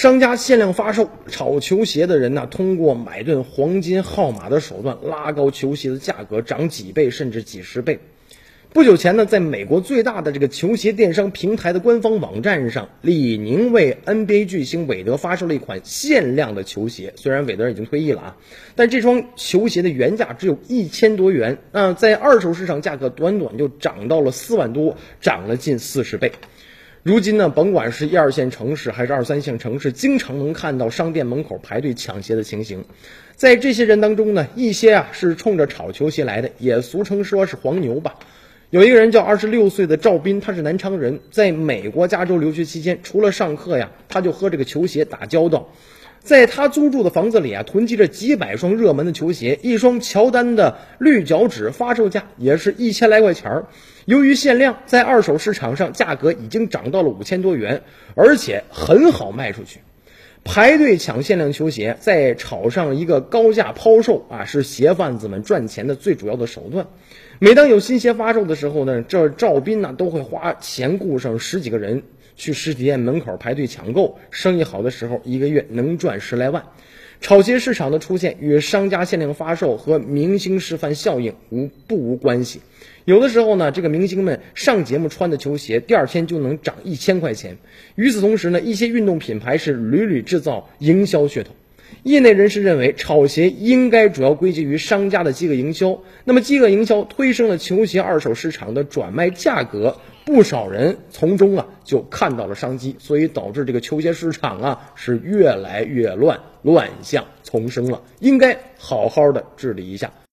商家限量发售炒球鞋的人呢，通过买断黄金号码的手段拉高球鞋的价格，涨几倍甚至几十倍。不久前呢，在美国最大的这个球鞋电商平台的官方网站上，李宁为 NBA 巨星韦德发售了一款限量的球鞋。虽然韦德已经退役了啊，但这双球鞋的原价只有一千多元，那在二手市场价格短短就涨到了四万多，涨了近四十倍。如今呢，甭管是一二线城市还是二三线城市，经常能看到商店门口排队抢鞋的情形。在这些人当中呢，一些啊是冲着炒球鞋来的，也俗称说是黄牛吧。有一个人叫二十六岁的赵斌，他是南昌人，在美国加州留学期间，除了上课呀，他就和这个球鞋打交道。在他租住的房子里啊，囤积着几百双热门的球鞋，一双乔丹的绿脚趾发售价也是一千来块钱儿。由于限量，在二手市场上价格已经涨到了五千多元，而且很好卖出去。排队抢限量球鞋，再炒上一个高价抛售啊，是鞋贩子们赚钱的最主要的手段。每当有新鞋发售的时候呢，这赵斌呢都会花钱雇上十几个人。去实体店门口排队抢购，生意好的时候，一个月能赚十来万。炒鞋市场的出现与商家限量发售和明星示范效应无不无关系。有的时候呢，这个明星们上节目穿的球鞋，第二天就能涨一千块钱。与此同时呢，一些运动品牌是屡屡制造营销噱头。业内人士认为，炒鞋应该主要归结于商家的饥饿营销。那么，饥饿营销推升了球鞋二手市场的转卖价格。不少人从中啊就看到了商机，所以导致这个球鞋市场啊是越来越乱，乱象丛生了，应该好好的治理一下。